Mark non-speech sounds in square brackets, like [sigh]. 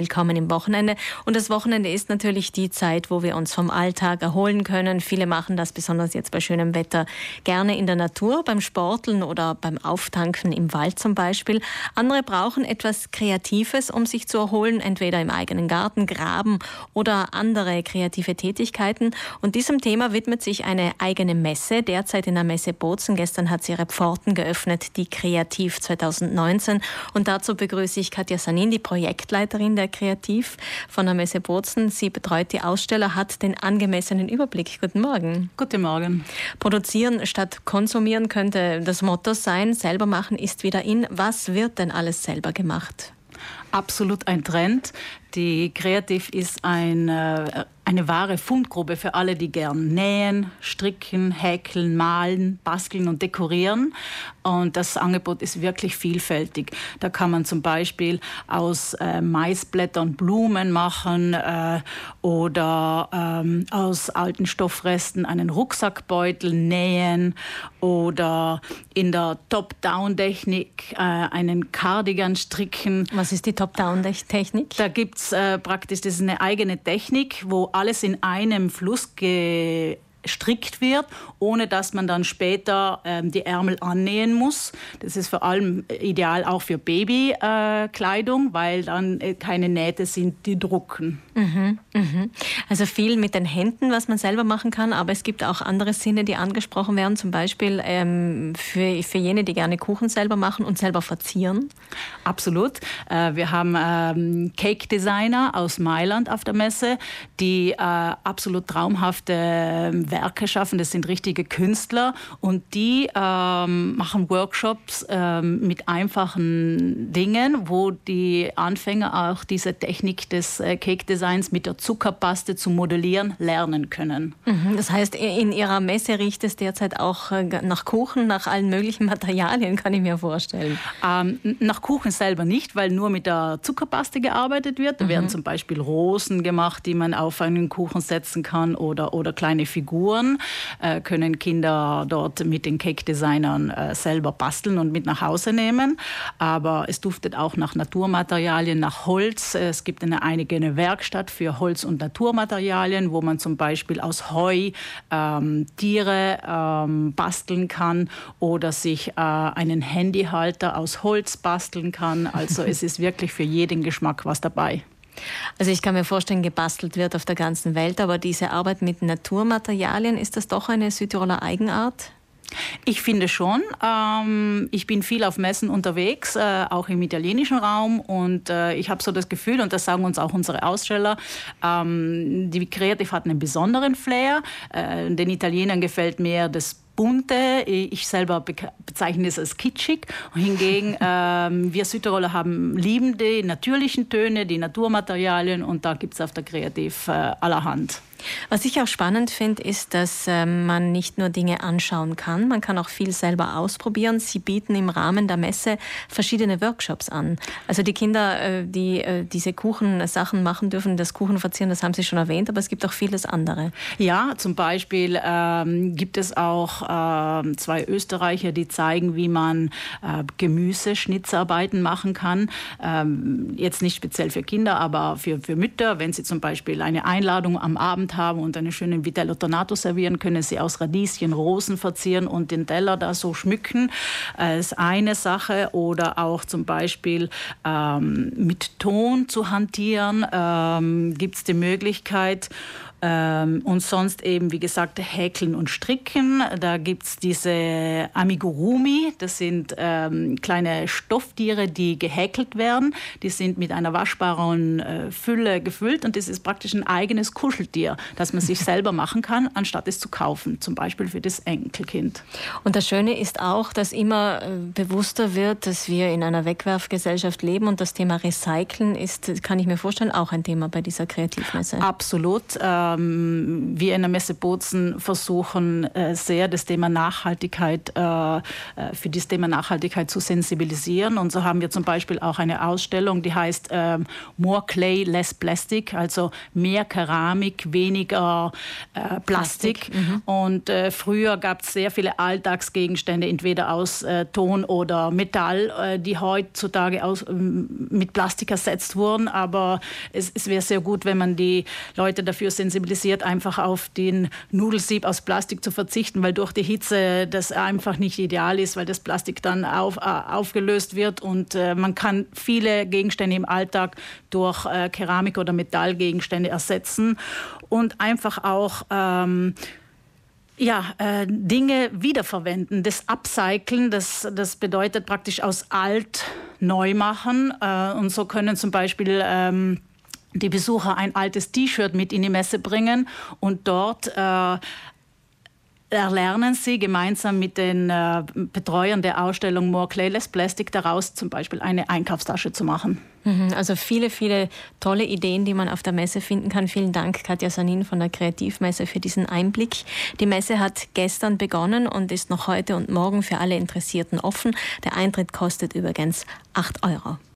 Willkommen im Wochenende. Und das Wochenende ist natürlich die Zeit, wo wir uns vom Alltag erholen können. Viele machen das besonders jetzt bei schönem Wetter gerne in der Natur, beim Sporteln oder beim Auftanken im Wald zum Beispiel. Andere brauchen etwas Kreatives, um sich zu erholen, entweder im eigenen Garten, Graben oder andere kreative Tätigkeiten. Und diesem Thema widmet sich eine eigene Messe, derzeit in der Messe Bozen. Gestern hat sie ihre Pforten geöffnet, die Kreativ 2019. Und dazu begrüße ich Katja Sanin, die Projektleiterin der kreativ von der Messe Bozen. Sie betreut die Aussteller, hat den angemessenen Überblick. Guten Morgen. Guten Morgen. Produzieren statt konsumieren könnte das Motto sein. Selber machen ist wieder in. Was wird denn alles selber gemacht? Absolut ein Trend. Die Kreativ ist ein, äh, eine wahre Fundgrube für alle, die gern nähen, stricken, häkeln, malen, basteln und dekorieren. Und das Angebot ist wirklich vielfältig. Da kann man zum Beispiel aus äh, Maisblättern Blumen machen äh, oder ähm, aus alten Stoffresten einen Rucksackbeutel nähen oder in der Top-Down-Technik äh, einen Cardigan stricken. Was ist die Top-Down-Technik? Da gibt es äh, praktisch, das ist eine eigene Technik, wo alles in einem Fluss ge gestrickt wird, ohne dass man dann später ähm, die Ärmel annähen muss. Das ist vor allem ideal auch für Babykleidung, äh, weil dann äh, keine Nähte sind, die drucken. Mhm, mhm. Also viel mit den Händen, was man selber machen kann, aber es gibt auch andere Sinne, die angesprochen werden, zum Beispiel ähm, für, für jene, die gerne Kuchen selber machen und selber verzieren. Absolut. Äh, wir haben ähm, Cake Designer aus Mailand auf der Messe, die äh, absolut traumhafte ähm, Werke schaffen. Das sind richtige Künstler und die ähm, machen Workshops mit einfachen Dingen, wo die Anfänger auch diese Technik des äh, Cake Designs mit der Zuckerpaste zu modellieren lernen können. Mhm, das heißt, in Ihrer Messe riecht es derzeit auch äh, nach Kuchen, nach allen möglichen [laughs] Materialien, kann ich mir vorstellen. Ähm, nach Kuchen selber nicht, weil nur mit der Zuckerpaste gearbeitet wird. Da mhm. werden zum Beispiel Rosen gemacht, die man auf einen Kuchen setzen kann oder, oder kleine Figuren Figuren äh, können Kinder dort mit den Cake-Designern äh, selber basteln und mit nach Hause nehmen. Aber es duftet auch nach Naturmaterialien, nach Holz. Es gibt eine eigene Werkstatt für Holz- und Naturmaterialien, wo man zum Beispiel aus Heu ähm, Tiere ähm, basteln kann oder sich äh, einen Handyhalter aus Holz basteln kann. Also es ist wirklich für jeden Geschmack was dabei. Also ich kann mir vorstellen, gebastelt wird auf der ganzen Welt, aber diese Arbeit mit Naturmaterialien, ist das doch eine Südtiroler Eigenart? Ich finde schon. Ähm, ich bin viel auf Messen unterwegs, äh, auch im italienischen Raum. Und äh, ich habe so das Gefühl, und das sagen uns auch unsere Aussteller, ähm, die Creative hat einen besonderen Flair. Äh, den Italienern gefällt mehr das bunte. Ich selber bezeichne es als kitschig. Hingegen [laughs] ähm, wir Südtiroler haben lieben die natürlichen Töne, die Naturmaterialien und da gibt es auf der Kreativ äh, allerhand. Was ich auch spannend finde, ist, dass ähm, man nicht nur Dinge anschauen kann, man kann auch viel selber ausprobieren. Sie bieten im Rahmen der Messe verschiedene Workshops an. Also die Kinder, äh, die äh, diese Kuchensachen machen dürfen, das Kuchen verzieren, das haben Sie schon erwähnt, aber es gibt auch vieles andere. Ja, zum Beispiel ähm, gibt es auch äh, zwei Österreicher, die zeigen, wie man äh, Gemüseschnitzarbeiten machen kann. Ähm, jetzt nicht speziell für Kinder, aber für, für Mütter, wenn sie zum Beispiel eine Einladung am Abend Abend haben und einen schönen Vitello Tonato servieren, können Sie aus Radieschen Rosen verzieren und den Teller da so schmücken. Das ist eine Sache. Oder auch zum Beispiel ähm, mit Ton zu hantieren, ähm, gibt es die Möglichkeit, und sonst eben, wie gesagt, Häkeln und Stricken. Da gibt es diese Amigurumi, das sind ähm, kleine Stofftiere, die gehäkelt werden. Die sind mit einer waschbaren äh, Fülle gefüllt und das ist praktisch ein eigenes Kuscheltier, das man sich [laughs] selber machen kann, anstatt es zu kaufen, zum Beispiel für das Enkelkind. Und das Schöne ist auch, dass immer äh, bewusster wird, dass wir in einer Wegwerfgesellschaft leben und das Thema Recyceln ist, kann ich mir vorstellen, auch ein Thema bei dieser Kreativmesse. Absolut. Äh, ähm, wir in der Messe Bozen versuchen äh, sehr das Thema Nachhaltigkeit, äh, äh, für das Thema Nachhaltigkeit zu sensibilisieren. Und so haben wir zum Beispiel auch eine Ausstellung, die heißt ähm, More Clay, Less Plastic, also mehr Keramik, weniger äh, Plastik. Plastik. Mhm. Und äh, früher gab es sehr viele Alltagsgegenstände, entweder aus äh, Ton oder Metall, die heutzutage aus, ähm, mit Plastik ersetzt wurden. Aber es, es wäre sehr gut, wenn man die Leute dafür sensibilisiert, einfach auf den Nudelsieb aus Plastik zu verzichten, weil durch die Hitze das einfach nicht ideal ist, weil das Plastik dann auf, äh, aufgelöst wird und äh, man kann viele Gegenstände im Alltag durch äh, Keramik- oder Metallgegenstände ersetzen und einfach auch ähm, ja, äh, Dinge wiederverwenden. Das Upcyclen, das, das bedeutet praktisch aus alt neu machen. Äh, und so können zum Beispiel ähm, die Besucher ein altes T-Shirt mit in die Messe bringen und dort äh, erlernen sie gemeinsam mit den äh, Betreuern der Ausstellung More Clayless Plastic daraus zum Beispiel eine Einkaufstasche zu machen. Mhm, also viele, viele tolle Ideen, die man auf der Messe finden kann. Vielen Dank, Katja Sanin von der Kreativmesse, für diesen Einblick. Die Messe hat gestern begonnen und ist noch heute und morgen für alle Interessierten offen. Der Eintritt kostet übrigens 8 Euro.